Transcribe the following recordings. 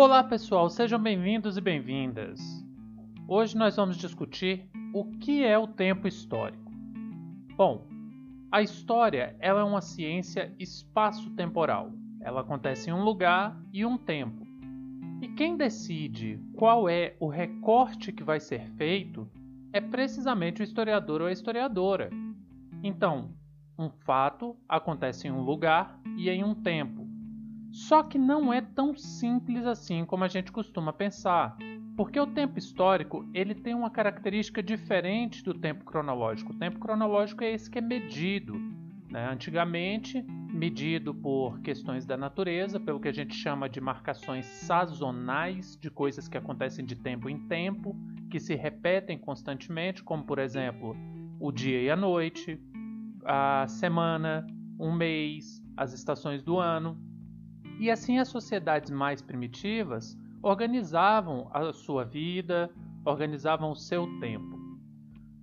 Olá pessoal, sejam bem-vindos e bem-vindas. Hoje nós vamos discutir o que é o tempo histórico. Bom, a história ela é uma ciência espaço-temporal. Ela acontece em um lugar e um tempo. E quem decide qual é o recorte que vai ser feito é precisamente o historiador ou a historiadora. Então, um fato acontece em um lugar e em um tempo. Só que não é tão simples assim como a gente costuma pensar, porque o tempo histórico ele tem uma característica diferente do tempo cronológico. O tempo cronológico é esse que é medido, né? antigamente medido por questões da natureza, pelo que a gente chama de marcações sazonais de coisas que acontecem de tempo em tempo, que se repetem constantemente, como por exemplo o dia e a noite, a semana, um mês, as estações do ano. E assim as sociedades mais primitivas organizavam a sua vida, organizavam o seu tempo.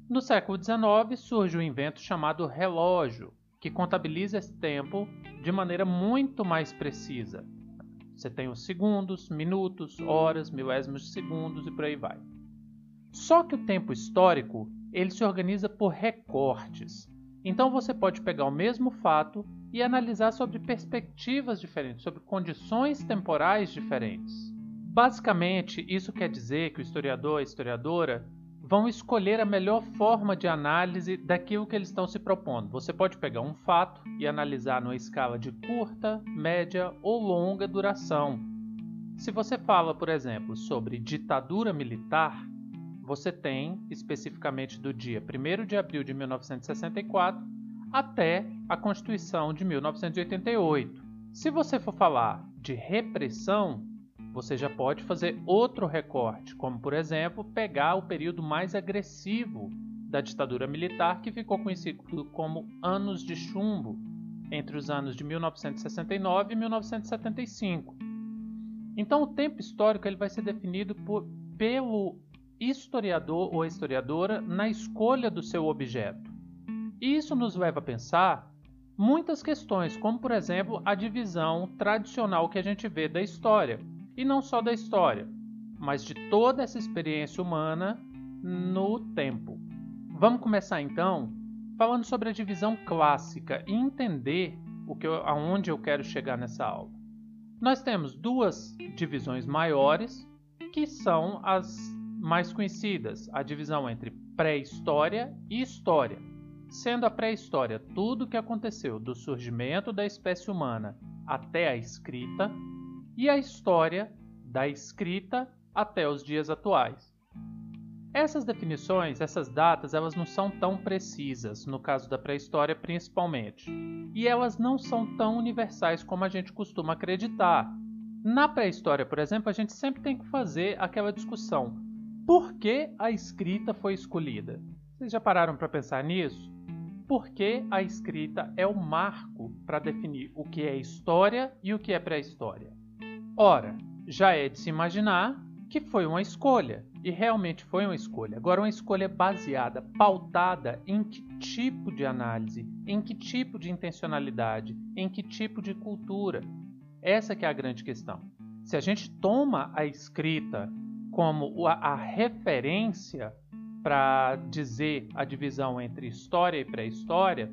No século XIX surge o um invento chamado relógio, que contabiliza esse tempo de maneira muito mais precisa. Você tem os segundos, minutos, horas, milésimos de segundos e por aí vai. Só que o tempo histórico ele se organiza por recortes. Então você pode pegar o mesmo fato e analisar sobre perspectivas diferentes, sobre condições temporais diferentes. Basicamente, isso quer dizer que o historiador e a historiadora vão escolher a melhor forma de análise daquilo que eles estão se propondo. Você pode pegar um fato e analisar numa escala de curta, média ou longa duração. Se você fala, por exemplo, sobre ditadura militar, você tem especificamente do dia 1 de abril de 1964 até a Constituição de 1988. Se você for falar de repressão, você já pode fazer outro recorte, como por exemplo, pegar o período mais agressivo da ditadura militar que ficou conhecido como anos de chumbo, entre os anos de 1969 e 1975. Então, o tempo histórico ele vai ser definido por, pelo historiador ou historiadora na escolha do seu objeto. Isso nos leva a pensar muitas questões, como por exemplo a divisão tradicional que a gente vê da história, e não só da história, mas de toda essa experiência humana no tempo. Vamos começar então falando sobre a divisão clássica e entender o que eu, aonde eu quero chegar nessa aula. Nós temos duas divisões maiores que são as mais conhecidas, a divisão entre pré-história e história. Sendo a pré-história tudo o que aconteceu do surgimento da espécie humana até a escrita, e a história da escrita até os dias atuais. Essas definições, essas datas, elas não são tão precisas, no caso da pré-história principalmente, e elas não são tão universais como a gente costuma acreditar. Na pré-história, por exemplo, a gente sempre tem que fazer aquela discussão: por que a escrita foi escolhida? Vocês já pararam para pensar nisso? Porque a escrita é o marco para definir o que é história e o que é pré-história. Ora, já é de se imaginar que foi uma escolha, e realmente foi uma escolha. Agora, uma escolha baseada, pautada em que tipo de análise, em que tipo de intencionalidade, em que tipo de cultura. Essa que é a grande questão. Se a gente toma a escrita como a, referência para dizer a divisão entre história e pré-história,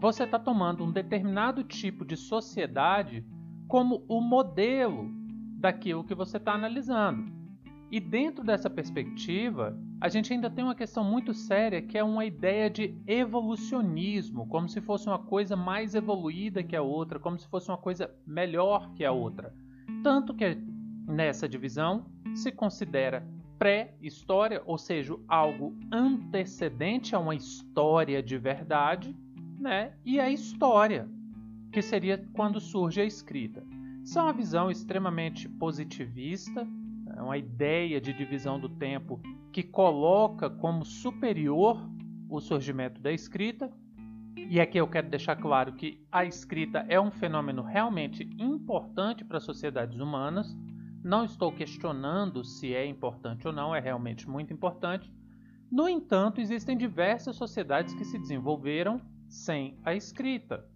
você está tomando um determinado tipo de sociedade como o modelo daquilo que você está analisando. E dentro dessa perspectiva, a gente ainda tem uma questão muito séria que é uma ideia de evolucionismo, como se fosse uma coisa mais evoluída que a outra, como se fosse uma coisa melhor que a outra. Tanto que nessa divisão se considera pré-história, ou seja, algo antecedente a uma história de verdade, né? E a história, que seria quando surge a escrita. Isso é uma visão extremamente positivista, é uma ideia de divisão do tempo que coloca como superior o surgimento da escrita. E aqui eu quero deixar claro que a escrita é um fenômeno realmente importante para as sociedades humanas, não estou questionando se é importante ou não, é realmente muito importante. No entanto, existem diversas sociedades que se desenvolveram sem a escrita.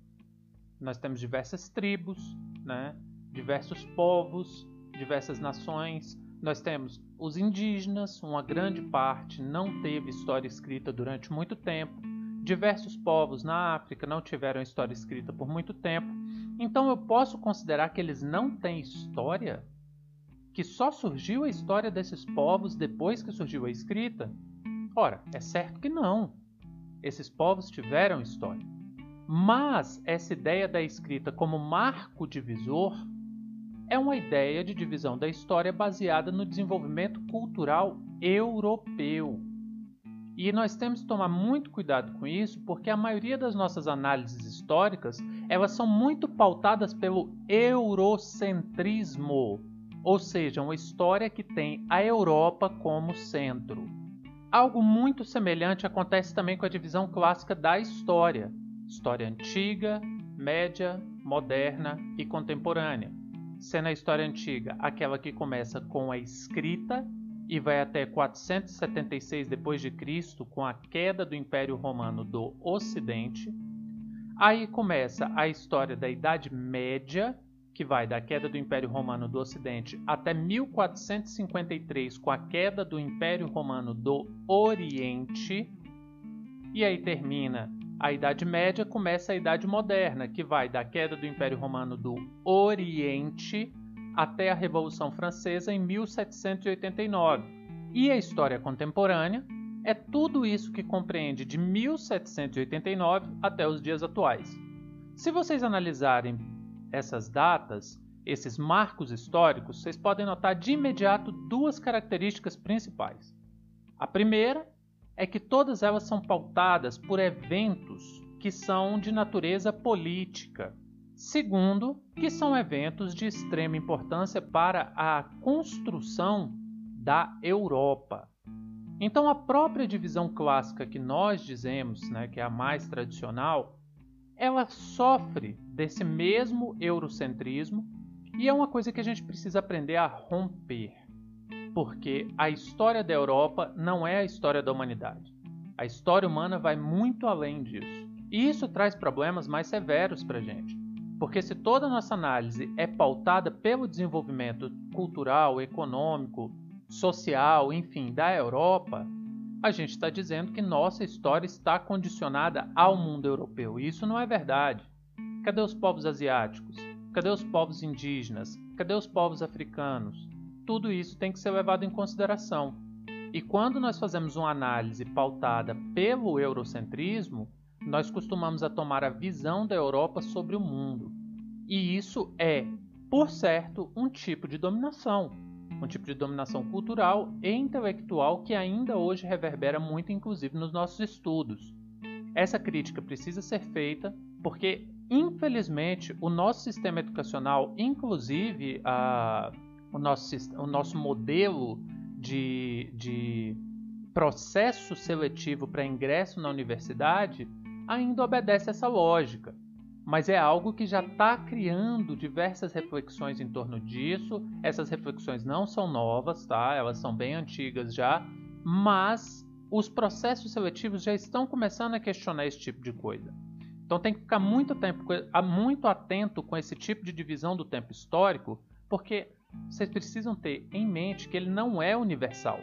Nós temos diversas tribos, né? diversos povos, diversas nações. Nós temos os indígenas, uma grande parte não teve história escrita durante muito tempo. Diversos povos na África não tiveram história escrita por muito tempo. Então eu posso considerar que eles não têm história? Que só surgiu a história desses povos depois que surgiu a escrita? Ora, é certo que não. Esses povos tiveram história. Mas essa ideia da escrita como marco divisor é uma ideia de divisão da história baseada no desenvolvimento cultural europeu. E nós temos que tomar muito cuidado com isso, porque a maioria das nossas análises históricas, elas são muito pautadas pelo eurocentrismo, ou seja, uma história que tem a Europa como centro. Algo muito semelhante acontece também com a divisão clássica da história história antiga, média, moderna e contemporânea. Sendo a história antiga aquela que começa com a escrita e vai até 476 d.C. com a queda do Império Romano do Ocidente. Aí começa a história da Idade Média, que vai da queda do Império Romano do Ocidente até 1453 com a queda do Império Romano do Oriente. E aí termina a Idade Média começa a Idade Moderna, que vai da queda do Império Romano do Oriente até a Revolução Francesa em 1789. E a história contemporânea é tudo isso que compreende de 1789 até os dias atuais. Se vocês analisarem essas datas, esses marcos históricos, vocês podem notar de imediato duas características principais. A primeira é que todas elas são pautadas por eventos que são de natureza política. Segundo, que são eventos de extrema importância para a construção da Europa. Então, a própria divisão clássica que nós dizemos, né, que é a mais tradicional, ela sofre desse mesmo eurocentrismo e é uma coisa que a gente precisa aprender a romper porque a história da Europa não é a história da humanidade. A história humana vai muito além disso. E isso traz problemas mais severos para a gente. Porque se toda a nossa análise é pautada pelo desenvolvimento cultural, econômico, social, enfim, da Europa, a gente está dizendo que nossa história está condicionada ao mundo europeu. E isso não é verdade. Cadê os povos asiáticos? Cadê os povos indígenas? Cadê os povos africanos? tudo isso tem que ser levado em consideração. E quando nós fazemos uma análise pautada pelo eurocentrismo, nós costumamos a tomar a visão da Europa sobre o mundo. E isso é, por certo, um tipo de dominação, um tipo de dominação cultural e intelectual que ainda hoje reverbera muito, inclusive, nos nossos estudos. Essa crítica precisa ser feita porque, infelizmente, o nosso sistema educacional, inclusive a o nosso, o nosso modelo de, de processo seletivo para ingresso na universidade ainda obedece essa lógica, mas é algo que já está criando diversas reflexões em torno disso. Essas reflexões não são novas, tá? Elas são bem antigas já, mas os processos seletivos já estão começando a questionar esse tipo de coisa. Então tem que ficar muito, tempo, muito atento com esse tipo de divisão do tempo histórico, porque vocês precisam ter em mente que ele não é universal.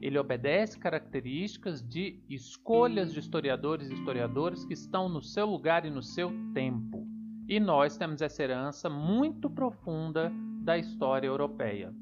Ele obedece características de escolhas de historiadores e historiadoras que estão no seu lugar e no seu tempo. E nós temos essa herança muito profunda da história europeia.